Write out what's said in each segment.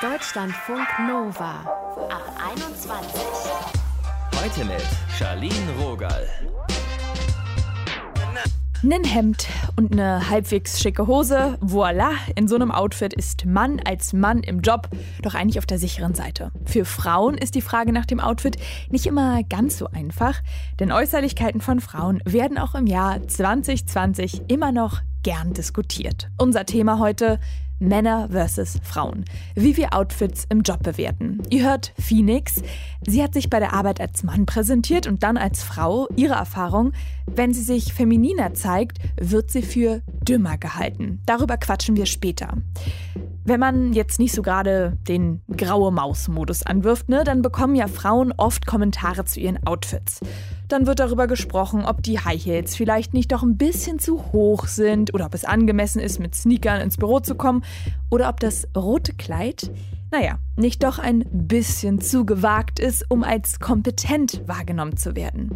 Deutschlandfunk Nova ab 21. Heute mit Charlene Rogal. Nen Hemd und eine halbwegs schicke Hose, voila, in so einem Outfit ist Mann als Mann im Job doch eigentlich auf der sicheren Seite. Für Frauen ist die Frage nach dem Outfit nicht immer ganz so einfach, denn Äußerlichkeiten von Frauen werden auch im Jahr 2020 immer noch gern diskutiert. Unser Thema heute Männer versus Frauen. Wie wir Outfits im Job bewerten. Ihr hört Phoenix. Sie hat sich bei der Arbeit als Mann präsentiert und dann als Frau. Ihre Erfahrung, wenn sie sich femininer zeigt, wird sie für dümmer gehalten. Darüber quatschen wir später. Wenn man jetzt nicht so gerade den graue Maus-Modus anwirft, ne, dann bekommen ja Frauen oft Kommentare zu ihren Outfits. Dann wird darüber gesprochen, ob die High Heels vielleicht nicht doch ein bisschen zu hoch sind oder ob es angemessen ist, mit Sneakern ins Büro zu kommen oder ob das rote Kleid, naja, nicht doch ein bisschen zu gewagt ist, um als kompetent wahrgenommen zu werden.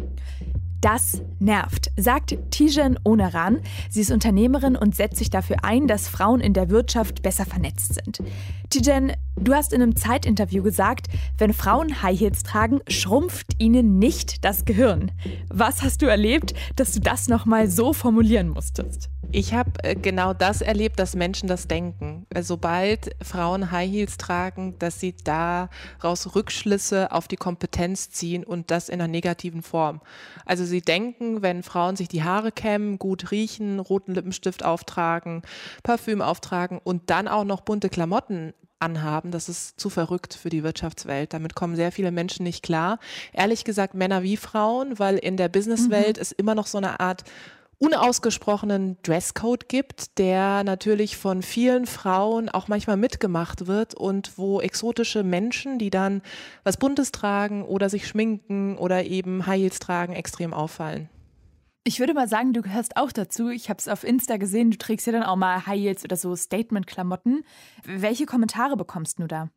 Das nervt, sagt Tijen Oneran. Sie ist Unternehmerin und setzt sich dafür ein, dass Frauen in der Wirtschaft besser vernetzt sind. Tijen, du hast in einem Zeitinterview gesagt, wenn Frauen High Heels tragen, schrumpft ihnen nicht das Gehirn. Was hast du erlebt, dass du das nochmal so formulieren musstest? Ich habe äh, genau das erlebt, dass Menschen das denken. Äh, sobald Frauen High Heels tragen, dass sie daraus Rückschlüsse auf die Kompetenz ziehen und das in einer negativen Form. Also sie denken, wenn Frauen sich die Haare kämmen, gut riechen, roten Lippenstift auftragen, Parfüm auftragen und dann auch noch bunte Klamotten anhaben. Das ist zu verrückt für die Wirtschaftswelt. Damit kommen sehr viele Menschen nicht klar. Ehrlich gesagt, Männer wie Frauen, weil in der Businesswelt mhm. es immer noch so eine Art unausgesprochenen Dresscode gibt, der natürlich von vielen Frauen auch manchmal mitgemacht wird und wo exotische Menschen, die dann was Buntes tragen oder sich schminken oder eben High Heels tragen, extrem auffallen. Ich würde mal sagen, du gehörst auch dazu. Ich habe es auf Insta gesehen, du trägst ja dann auch mal High Heels oder so Statement-Klamotten. Welche Kommentare bekommst du da?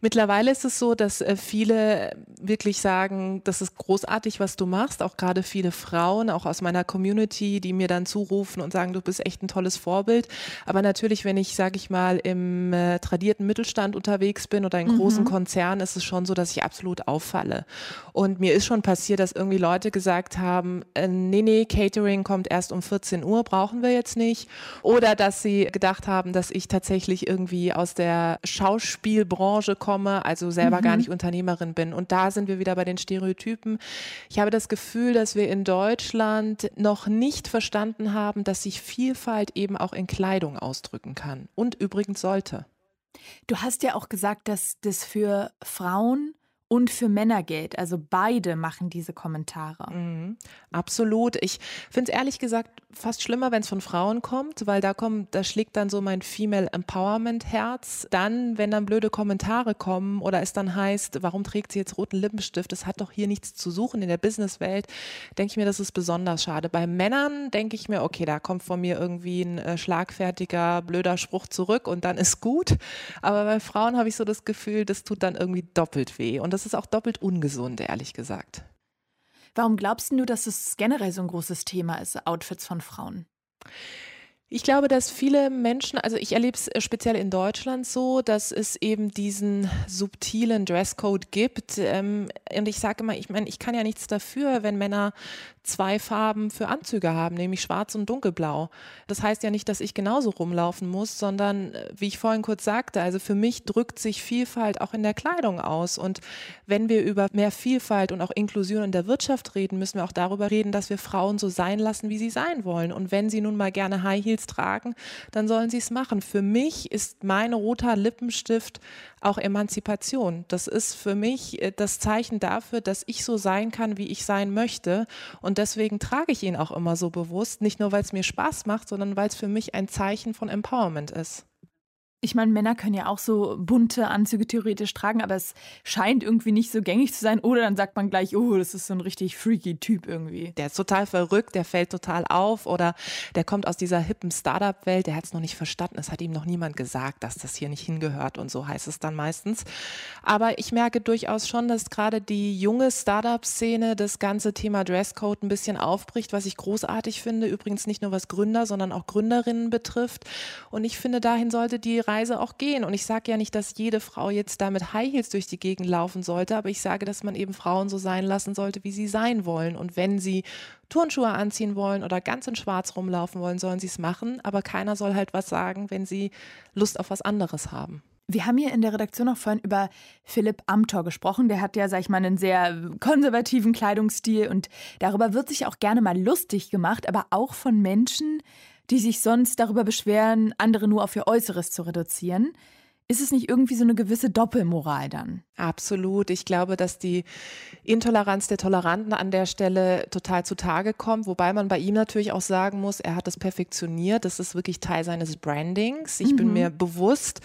Mittlerweile ist es so, dass äh, viele wirklich sagen, das ist großartig, was du machst. Auch gerade viele Frauen, auch aus meiner Community, die mir dann zurufen und sagen, du bist echt ein tolles Vorbild. Aber natürlich, wenn ich, sage ich mal, im äh, tradierten Mittelstand unterwegs bin oder in großen mhm. Konzernen, ist es schon so, dass ich absolut auffalle. Und mir ist schon passiert, dass irgendwie Leute gesagt haben, äh, nee, nee, Catering kommt erst um 14 Uhr, brauchen wir jetzt nicht. Oder dass sie gedacht haben, dass ich tatsächlich irgendwie aus der Schauspielbranche komme komme, also selber mhm. gar nicht Unternehmerin bin. Und da sind wir wieder bei den Stereotypen. Ich habe das Gefühl, dass wir in Deutschland noch nicht verstanden haben, dass sich Vielfalt eben auch in Kleidung ausdrücken kann und übrigens sollte. Du hast ja auch gesagt, dass das für Frauen und für Männer gilt. Also beide machen diese Kommentare. Mhm, absolut. Ich finde es ehrlich gesagt fast schlimmer, wenn es von Frauen kommt, weil da kommt, da schlägt dann so mein Female Empowerment Herz. Dann, wenn dann blöde Kommentare kommen oder es dann heißt, warum trägt sie jetzt roten Lippenstift? Das hat doch hier nichts zu suchen in der Businesswelt. Denke ich mir, das ist besonders schade. Bei Männern denke ich mir, okay, da kommt von mir irgendwie ein äh, schlagfertiger, blöder Spruch zurück und dann ist gut. Aber bei Frauen habe ich so das Gefühl, das tut dann irgendwie doppelt weh. Und das ist auch doppelt ungesund, ehrlich gesagt. Warum glaubst du, dass es generell so ein großes Thema ist, Outfits von Frauen? Ich glaube, dass viele Menschen, also ich erlebe es äh, speziell in Deutschland so, dass es eben diesen subtilen Dresscode gibt. Ähm, und ich sage immer, ich meine, ich kann ja nichts dafür, wenn Männer zwei Farben für Anzüge haben, nämlich schwarz und dunkelblau. Das heißt ja nicht, dass ich genauso rumlaufen muss, sondern äh, wie ich vorhin kurz sagte, also für mich drückt sich Vielfalt auch in der Kleidung aus. Und wenn wir über mehr Vielfalt und auch Inklusion in der Wirtschaft reden, müssen wir auch darüber reden, dass wir Frauen so sein lassen, wie sie sein wollen. Und wenn sie nun mal gerne High Heels Heels tragen, dann sollen sie es machen. Für mich ist mein roter Lippenstift auch Emanzipation. Das ist für mich äh, das Zeichen dafür, dass ich so sein kann, wie ich sein möchte. Und deswegen trage ich ihn auch immer so bewusst, nicht nur weil es mir Spaß macht, sondern weil es für mich ein Zeichen von Empowerment ist. Ich meine, Männer können ja auch so bunte Anzüge theoretisch tragen, aber es scheint irgendwie nicht so gängig zu sein. Oder dann sagt man gleich, oh, das ist so ein richtig freaky Typ irgendwie. Der ist total verrückt, der fällt total auf oder der kommt aus dieser hippen Startup-Welt, der hat es noch nicht verstanden. Es hat ihm noch niemand gesagt, dass das hier nicht hingehört und so heißt es dann meistens. Aber ich merke durchaus schon, dass gerade die junge Startup-Szene das ganze Thema Dresscode ein bisschen aufbricht, was ich großartig finde. Übrigens nicht nur was Gründer, sondern auch Gründerinnen betrifft. Und ich finde, dahin sollte die Reise auch gehen. Und ich sage ja nicht, dass jede Frau jetzt da mit High Heels durch die Gegend laufen sollte, aber ich sage, dass man eben Frauen so sein lassen sollte, wie sie sein wollen. Und wenn sie Turnschuhe anziehen wollen oder ganz in Schwarz rumlaufen wollen, sollen sie es machen. Aber keiner soll halt was sagen, wenn sie Lust auf was anderes haben. Wir haben hier in der Redaktion auch vorhin über Philipp Amthor gesprochen. Der hat ja, sag ich mal, einen sehr konservativen Kleidungsstil und darüber wird sich auch gerne mal lustig gemacht, aber auch von Menschen, die sich sonst darüber beschweren, andere nur auf ihr Äußeres zu reduzieren. Ist es nicht irgendwie so eine gewisse Doppelmoral dann? Absolut. Ich glaube, dass die Intoleranz der Toleranten an der Stelle total zutage kommt, wobei man bei ihm natürlich auch sagen muss, er hat das perfektioniert. Das ist wirklich Teil seines Brandings. Ich mhm. bin mir bewusst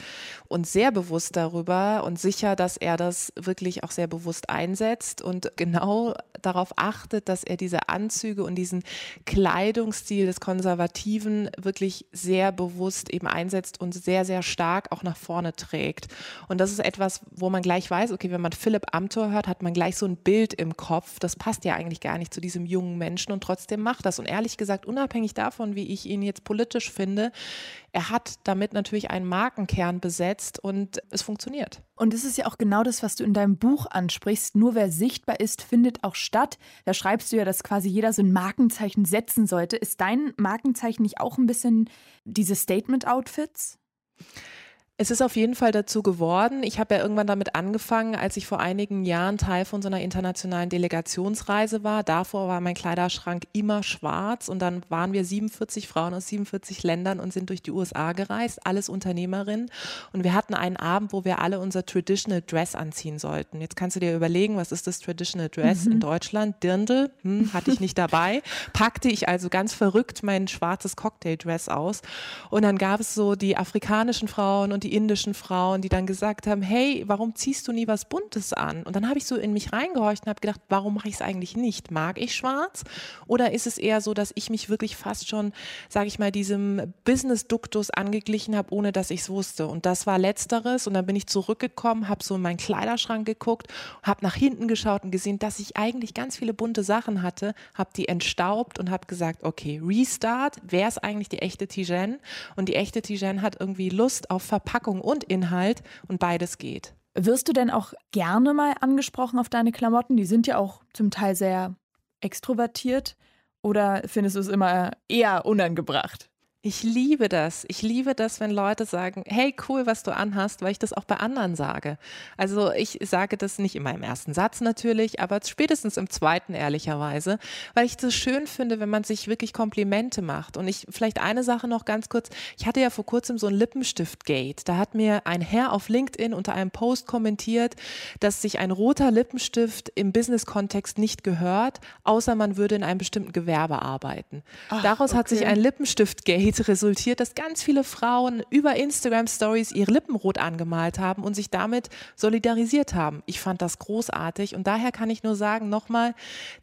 und sehr bewusst darüber und sicher, dass er das wirklich auch sehr bewusst einsetzt und genau darauf achtet, dass er diese Anzüge und diesen Kleidungsstil des Konservativen wirklich sehr bewusst eben einsetzt und sehr, sehr stark auch nach vorne trägt. Und das ist etwas, wo man gleich weiß, weiß, okay, wenn man Philipp Amthor hört, hat man gleich so ein Bild im Kopf. Das passt ja eigentlich gar nicht zu diesem jungen Menschen und trotzdem macht das. Und ehrlich gesagt, unabhängig davon, wie ich ihn jetzt politisch finde, er hat damit natürlich einen Markenkern besetzt und es funktioniert. Und es ist ja auch genau das, was du in deinem Buch ansprichst. Nur wer sichtbar ist, findet auch statt. Da schreibst du ja, dass quasi jeder so ein Markenzeichen setzen sollte. Ist dein Markenzeichen nicht auch ein bisschen diese Statement-Outfits? Es ist auf jeden Fall dazu geworden. Ich habe ja irgendwann damit angefangen, als ich vor einigen Jahren Teil von so einer internationalen Delegationsreise war. Davor war mein Kleiderschrank immer schwarz und dann waren wir 47 Frauen aus 47 Ländern und sind durch die USA gereist, alles Unternehmerinnen. Und wir hatten einen Abend, wo wir alle unser Traditional Dress anziehen sollten. Jetzt kannst du dir überlegen, was ist das Traditional Dress mhm. in Deutschland? Dirndl, hm, hatte ich nicht dabei. Packte ich also ganz verrückt mein schwarzes Cocktail-Dress aus. Und dann gab es so die afrikanischen Frauen und die indischen Frauen, die dann gesagt haben, hey, warum ziehst du nie was Buntes an? Und dann habe ich so in mich reingehorcht und habe gedacht, warum mache ich es eigentlich nicht? Mag ich schwarz? Oder ist es eher so, dass ich mich wirklich fast schon, sage ich mal, diesem Business-Duktus angeglichen habe, ohne dass ich es wusste? Und das war letzteres. Und dann bin ich zurückgekommen, habe so in meinen Kleiderschrank geguckt, habe nach hinten geschaut und gesehen, dass ich eigentlich ganz viele bunte Sachen hatte, habe die entstaubt und habe gesagt, okay, Restart, wer ist eigentlich die echte Tijen? Und die echte Tijen hat irgendwie Lust auf Verpackung Verpackung und Inhalt und beides geht. Wirst du denn auch gerne mal angesprochen auf deine Klamotten? Die sind ja auch zum Teil sehr extrovertiert. Oder findest du es immer eher unangebracht? Ich liebe das. Ich liebe das, wenn Leute sagen, hey, cool, was du anhast, weil ich das auch bei anderen sage. Also ich sage das nicht in meinem ersten Satz natürlich, aber spätestens im zweiten ehrlicherweise, weil ich das schön finde, wenn man sich wirklich Komplimente macht. Und ich, vielleicht eine Sache noch ganz kurz. Ich hatte ja vor kurzem so ein Lippenstift-Gate. Da hat mir ein Herr auf LinkedIn unter einem Post kommentiert, dass sich ein roter Lippenstift im Business-Kontext nicht gehört, außer man würde in einem bestimmten Gewerbe arbeiten. Ach, Daraus okay. hat sich ein Lippenstift-Gate Realität resultiert, dass ganz viele Frauen über Instagram Stories ihre Lippen rot angemalt haben und sich damit solidarisiert haben. Ich fand das großartig und daher kann ich nur sagen, nochmal,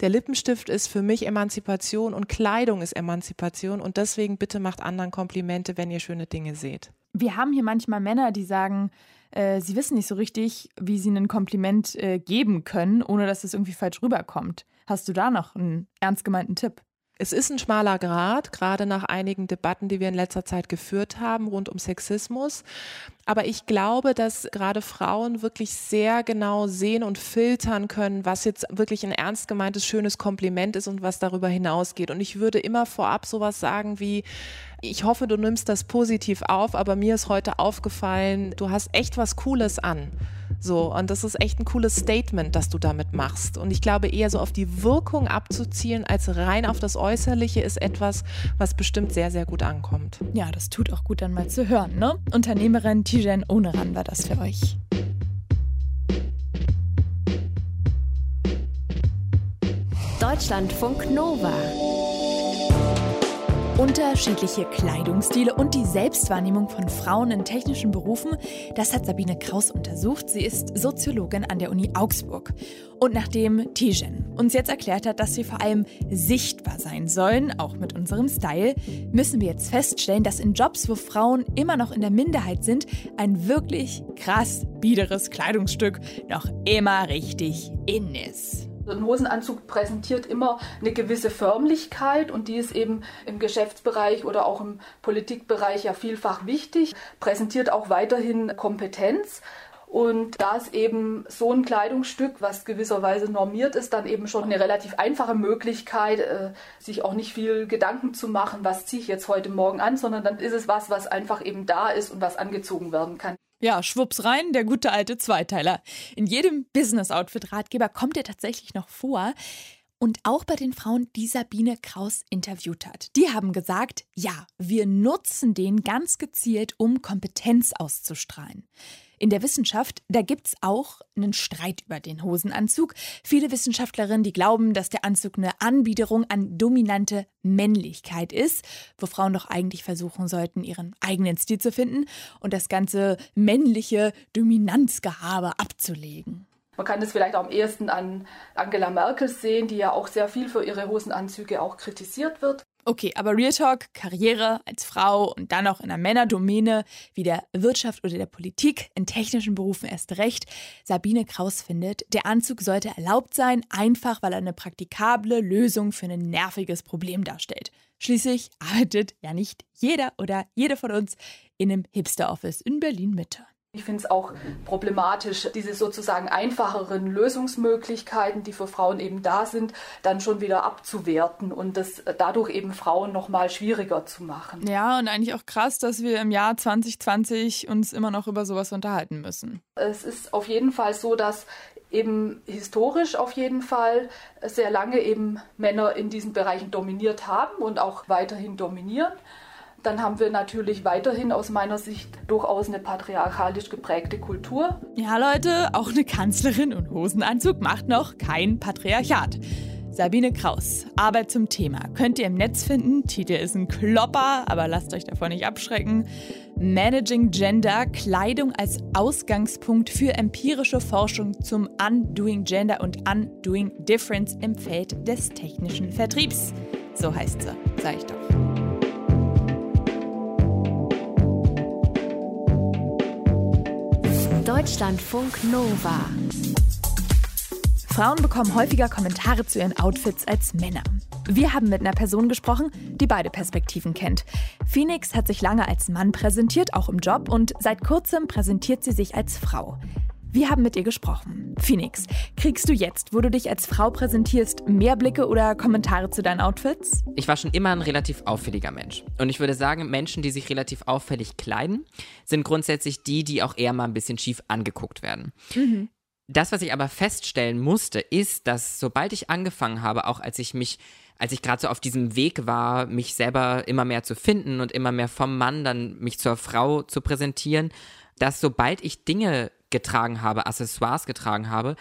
der Lippenstift ist für mich Emanzipation und Kleidung ist Emanzipation und deswegen bitte macht anderen Komplimente, wenn ihr schöne Dinge seht. Wir haben hier manchmal Männer, die sagen, äh, sie wissen nicht so richtig, wie sie ein Kompliment äh, geben können, ohne dass es irgendwie falsch rüberkommt. Hast du da noch einen ernst gemeinten Tipp? Es ist ein schmaler Grad, gerade nach einigen Debatten, die wir in letzter Zeit geführt haben rund um Sexismus. Aber ich glaube, dass gerade Frauen wirklich sehr genau sehen und filtern können, was jetzt wirklich ein ernst gemeintes, schönes Kompliment ist und was darüber hinausgeht. Und ich würde immer vorab sowas sagen wie, ich hoffe, du nimmst das positiv auf, aber mir ist heute aufgefallen, du hast echt was Cooles an. So, und das ist echt ein cooles Statement, das du damit machst. Und ich glaube, eher so auf die Wirkung abzuzielen, als rein auf das Äußerliche, ist etwas, was bestimmt sehr, sehr gut ankommt. Ja, das tut auch gut dann mal zu hören, ne? Unternehmerin Tijen Oneran war das für euch. Deutschlandfunk Nova. Unterschiedliche Kleidungsstile und die Selbstwahrnehmung von Frauen in technischen Berufen, das hat Sabine Kraus untersucht. Sie ist Soziologin an der Uni Augsburg. Und nachdem Tijen uns jetzt erklärt hat, dass wir vor allem sichtbar sein sollen, auch mit unserem Style, müssen wir jetzt feststellen, dass in Jobs, wo Frauen immer noch in der Minderheit sind, ein wirklich krass biederes Kleidungsstück noch immer richtig in ist. Ein Hosenanzug präsentiert immer eine gewisse Förmlichkeit und die ist eben im Geschäftsbereich oder auch im Politikbereich ja vielfach wichtig, präsentiert auch weiterhin Kompetenz. Und da ist eben so ein Kleidungsstück, was gewisserweise normiert ist, dann eben schon eine relativ einfache Möglichkeit, äh, sich auch nicht viel Gedanken zu machen, was ziehe ich jetzt heute Morgen an, sondern dann ist es was, was einfach eben da ist und was angezogen werden kann. Ja, schwupps rein, der gute alte Zweiteiler. In jedem Business-Outfit-Ratgeber kommt er tatsächlich noch vor. Und auch bei den Frauen, die Sabine Kraus interviewt hat. Die haben gesagt, ja, wir nutzen den ganz gezielt, um Kompetenz auszustrahlen. In der Wissenschaft, da gibt es auch einen Streit über den Hosenanzug. Viele Wissenschaftlerinnen, die glauben, dass der Anzug eine Anbiederung an dominante Männlichkeit ist, wo Frauen doch eigentlich versuchen sollten, ihren eigenen Stil zu finden und das ganze männliche Dominanzgehabe abzulegen. Man kann das vielleicht am ehesten an Angela Merkel sehen, die ja auch sehr viel für ihre Hosenanzüge auch kritisiert wird. Okay, aber Real Talk, Karriere als Frau und dann auch in einer Männerdomäne wie der Wirtschaft oder der Politik, in technischen Berufen erst recht. Sabine Kraus findet, der Anzug sollte erlaubt sein, einfach weil er eine praktikable Lösung für ein nerviges Problem darstellt. Schließlich arbeitet ja nicht jeder oder jede von uns in einem Hipster-Office in Berlin-Mitte. Ich finde es auch problematisch, diese sozusagen einfacheren Lösungsmöglichkeiten, die für Frauen eben da sind, dann schon wieder abzuwerten und das dadurch eben Frauen noch mal schwieriger zu machen. Ja, und eigentlich auch krass, dass wir im Jahr 2020 uns immer noch über sowas unterhalten müssen. Es ist auf jeden Fall so, dass eben historisch auf jeden Fall sehr lange eben Männer in diesen Bereichen dominiert haben und auch weiterhin dominieren dann haben wir natürlich weiterhin aus meiner Sicht durchaus eine patriarchalisch geprägte Kultur. Ja, Leute, auch eine Kanzlerin und Hosenanzug macht noch kein Patriarchat. Sabine Kraus, Arbeit zum Thema. Könnt ihr im Netz finden. Titel ist ein Klopper, aber lasst euch davon nicht abschrecken. Managing Gender, Kleidung als Ausgangspunkt für empirische Forschung zum Undoing Gender und Undoing Difference im Feld des technischen Vertriebs. So heißt sie, sag ich doch. Deutschlandfunk Nova. Frauen bekommen häufiger Kommentare zu ihren Outfits als Männer. Wir haben mit einer Person gesprochen, die beide Perspektiven kennt. Phoenix hat sich lange als Mann präsentiert, auch im Job, und seit kurzem präsentiert sie sich als Frau. Wir haben mit ihr gesprochen. Phoenix, kriegst du jetzt, wo du dich als Frau präsentierst, mehr Blicke oder Kommentare zu deinen Outfits? Ich war schon immer ein relativ auffälliger Mensch. Und ich würde sagen, Menschen, die sich relativ auffällig kleiden, sind grundsätzlich die, die auch eher mal ein bisschen schief angeguckt werden. Mhm. Das, was ich aber feststellen musste, ist, dass sobald ich angefangen habe, auch als ich mich als ich gerade so auf diesem Weg war, mich selber immer mehr zu finden und immer mehr vom Mann dann mich zur Frau zu präsentieren, dass sobald ich Dinge getragen habe, Accessoires getragen habe,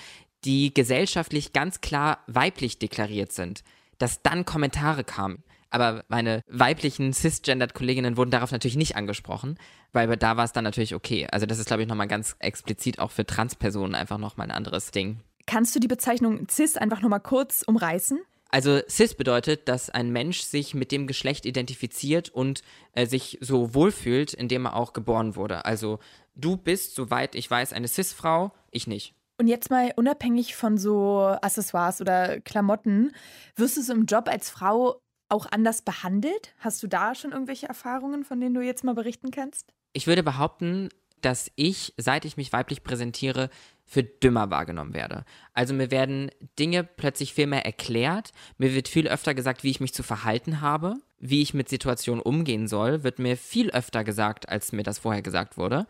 die gesellschaftlich ganz klar weiblich deklariert sind, dass dann Kommentare kamen. Aber meine weiblichen cisgendered Kolleginnen wurden darauf natürlich nicht angesprochen, weil da war es dann natürlich okay. Also das ist, glaube ich, nochmal ganz explizit auch für Transpersonen einfach nochmal ein anderes Ding. Kannst du die Bezeichnung cis einfach nochmal kurz umreißen? Also cis bedeutet, dass ein Mensch sich mit dem Geschlecht identifiziert und äh, sich so wohlfühlt, indem er auch geboren wurde. Also du bist, soweit ich weiß, eine cis-Frau, ich nicht. Und jetzt mal unabhängig von so Accessoires oder Klamotten, wirst du so im Job als Frau auch anders behandelt? Hast du da schon irgendwelche Erfahrungen, von denen du jetzt mal berichten kannst? Ich würde behaupten, dass ich, seit ich mich weiblich präsentiere, für dümmer wahrgenommen werde. Also mir werden Dinge plötzlich viel mehr erklärt, mir wird viel öfter gesagt, wie ich mich zu verhalten habe, wie ich mit Situationen umgehen soll, wird mir viel öfter gesagt, als mir das vorher gesagt wurde.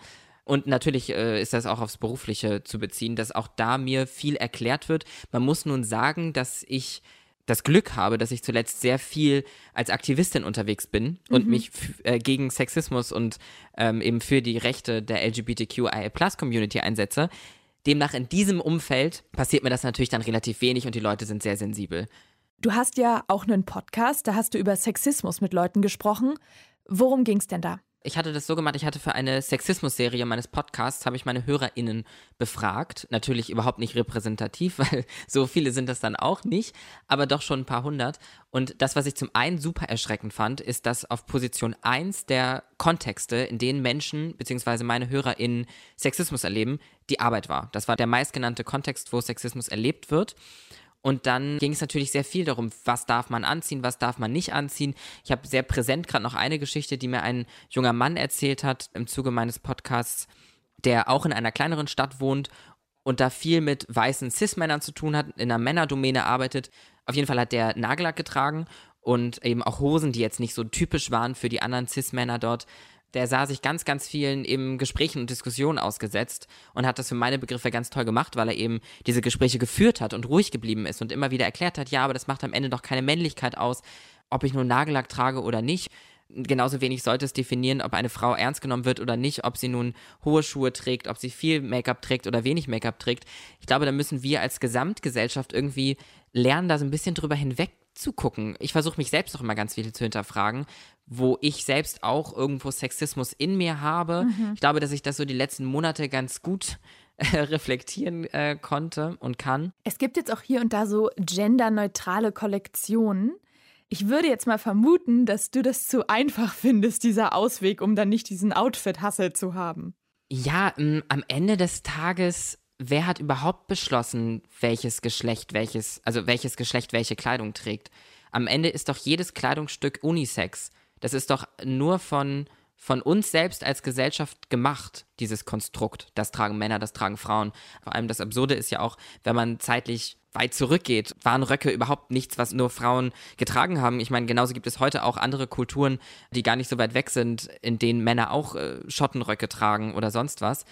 Und natürlich äh, ist das auch aufs Berufliche zu beziehen, dass auch da mir viel erklärt wird. Man muss nun sagen, dass ich das Glück habe, dass ich zuletzt sehr viel als Aktivistin unterwegs bin und mhm. mich äh, gegen Sexismus und ähm, eben für die Rechte der LGBTQIA-Plus-Community einsetze. Demnach in diesem Umfeld passiert mir das natürlich dann relativ wenig und die Leute sind sehr sensibel. Du hast ja auch einen Podcast, da hast du über Sexismus mit Leuten gesprochen. Worum ging es denn da? Ich hatte das so gemacht, ich hatte für eine Sexismus-Serie meines Podcasts, habe ich meine HörerInnen befragt. Natürlich überhaupt nicht repräsentativ, weil so viele sind das dann auch nicht, aber doch schon ein paar hundert. Und das, was ich zum einen super erschreckend fand, ist, dass auf Position 1 der Kontexte, in denen Menschen bzw. meine HörerInnen Sexismus erleben, die Arbeit war. Das war der meistgenannte Kontext, wo Sexismus erlebt wird. Und dann ging es natürlich sehr viel darum, was darf man anziehen, was darf man nicht anziehen. Ich habe sehr präsent gerade noch eine Geschichte, die mir ein junger Mann erzählt hat im Zuge meines Podcasts, der auch in einer kleineren Stadt wohnt und da viel mit weißen Cis-Männern zu tun hat, in einer Männerdomäne arbeitet. Auf jeden Fall hat der Nagellack getragen und eben auch Hosen, die jetzt nicht so typisch waren für die anderen Cis-Männer dort der sah sich ganz, ganz vielen eben Gesprächen und Diskussionen ausgesetzt und hat das für meine Begriffe ganz toll gemacht, weil er eben diese Gespräche geführt hat und ruhig geblieben ist und immer wieder erklärt hat, ja, aber das macht am Ende doch keine Männlichkeit aus, ob ich nur Nagellack trage oder nicht. Genauso wenig sollte es definieren, ob eine Frau ernst genommen wird oder nicht, ob sie nun hohe Schuhe trägt, ob sie viel Make-up trägt oder wenig Make-up trägt. Ich glaube, da müssen wir als Gesamtgesellschaft irgendwie lernen, da so ein bisschen drüber hinweg zu gucken. Ich versuche mich selbst auch immer ganz viel zu hinterfragen, wo ich selbst auch irgendwo Sexismus in mir habe. Mhm. Ich glaube, dass ich das so die letzten Monate ganz gut äh, reflektieren äh, konnte und kann. Es gibt jetzt auch hier und da so genderneutrale Kollektionen. Ich würde jetzt mal vermuten, dass du das zu einfach findest, dieser Ausweg, um dann nicht diesen Outfit-Hassel zu haben. Ja, m, am Ende des Tages wer hat überhaupt beschlossen, welches Geschlecht welches, also welches Geschlecht welche Kleidung trägt? Am Ende ist doch jedes Kleidungsstück Unisex. Das ist doch nur von, von uns selbst als Gesellschaft gemacht, dieses Konstrukt. Das tragen Männer, das tragen Frauen. Vor allem das Absurde ist ja auch, wenn man zeitlich weit zurückgeht, waren Röcke überhaupt nichts, was nur Frauen getragen haben. Ich meine, genauso gibt es heute auch andere Kulturen, die gar nicht so weit weg sind, in denen Männer auch äh, Schottenröcke tragen oder sonst was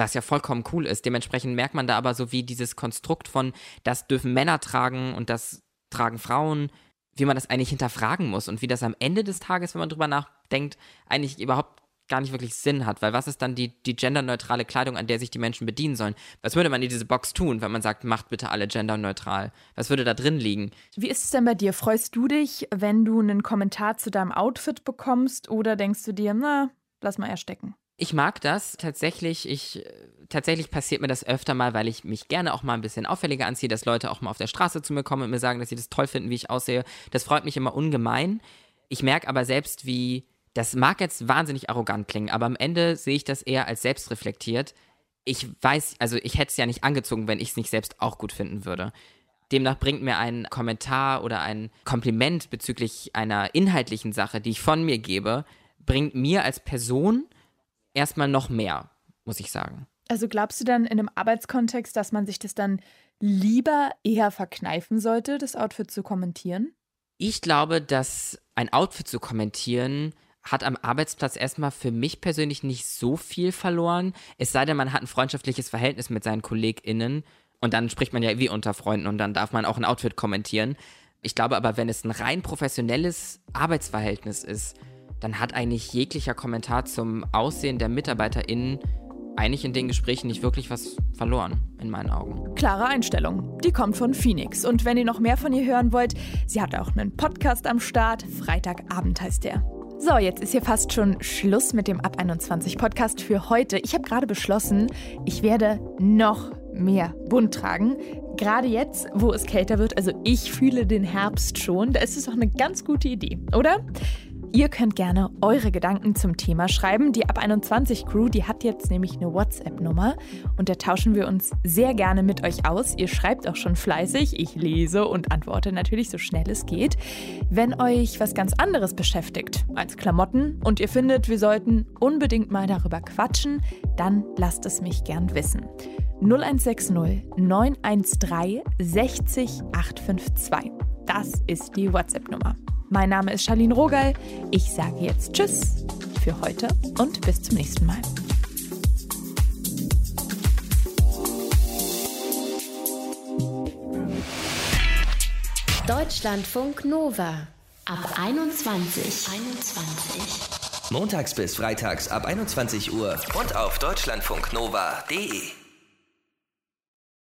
was ja vollkommen cool ist. Dementsprechend merkt man da aber so wie dieses Konstrukt von, das dürfen Männer tragen und das tragen Frauen, wie man das eigentlich hinterfragen muss und wie das am Ende des Tages, wenn man drüber nachdenkt, eigentlich überhaupt gar nicht wirklich Sinn hat, weil was ist dann die, die genderneutrale Kleidung, an der sich die Menschen bedienen sollen? Was würde man in diese Box tun, wenn man sagt, macht bitte alle genderneutral? Was würde da drin liegen? Wie ist es denn bei dir? Freust du dich, wenn du einen Kommentar zu deinem Outfit bekommst oder denkst du dir, na, lass mal erstecken? Ich mag das tatsächlich. Ich tatsächlich passiert mir das öfter mal, weil ich mich gerne auch mal ein bisschen auffälliger anziehe, dass Leute auch mal auf der Straße zu mir kommen und mir sagen, dass sie das toll finden, wie ich aussehe. Das freut mich immer ungemein. Ich merke aber selbst, wie das mag jetzt wahnsinnig arrogant klingen, aber am Ende sehe ich das eher als selbstreflektiert. Ich weiß, also ich hätte es ja nicht angezogen, wenn ich es nicht selbst auch gut finden würde. Demnach bringt mir ein Kommentar oder ein Kompliment bezüglich einer inhaltlichen Sache, die ich von mir gebe, bringt mir als Person erstmal noch mehr, muss ich sagen. Also glaubst du dann in einem Arbeitskontext, dass man sich das dann lieber eher verkneifen sollte, das Outfit zu kommentieren? Ich glaube, dass ein Outfit zu kommentieren hat am Arbeitsplatz erstmal für mich persönlich nicht so viel verloren. Es sei denn, man hat ein freundschaftliches Verhältnis mit seinen KollegInnen und dann spricht man ja wie unter Freunden und dann darf man auch ein Outfit kommentieren. Ich glaube aber, wenn es ein rein professionelles Arbeitsverhältnis ist, dann hat eigentlich jeglicher Kommentar zum Aussehen der MitarbeiterInnen eigentlich in den Gesprächen nicht wirklich was verloren, in meinen Augen. Klare Einstellung. Die kommt von Phoenix. Und wenn ihr noch mehr von ihr hören wollt, sie hat auch einen Podcast am Start. Freitagabend heißt der. So, jetzt ist hier fast schon Schluss mit dem Ab 21 Podcast für heute. Ich habe gerade beschlossen, ich werde noch mehr bunt tragen. Gerade jetzt, wo es kälter wird, also ich fühle den Herbst schon, da ist es auch eine ganz gute Idee, oder? Ihr könnt gerne eure Gedanken zum Thema schreiben. Die Ab 21 Crew, die hat jetzt nämlich eine WhatsApp-Nummer und da tauschen wir uns sehr gerne mit euch aus. Ihr schreibt auch schon fleißig. Ich lese und antworte natürlich so schnell es geht. Wenn euch was ganz anderes beschäftigt als Klamotten und ihr findet, wir sollten unbedingt mal darüber quatschen, dann lasst es mich gern wissen. 0160 913 60 852. Das ist die WhatsApp-Nummer. Mein Name ist Charlene Rogal. Ich sage jetzt Tschüss für heute und bis zum nächsten Mal. Deutschlandfunk Nova ab 21. 21. Montags bis freitags ab 21 Uhr und auf deutschlandfunknova.de.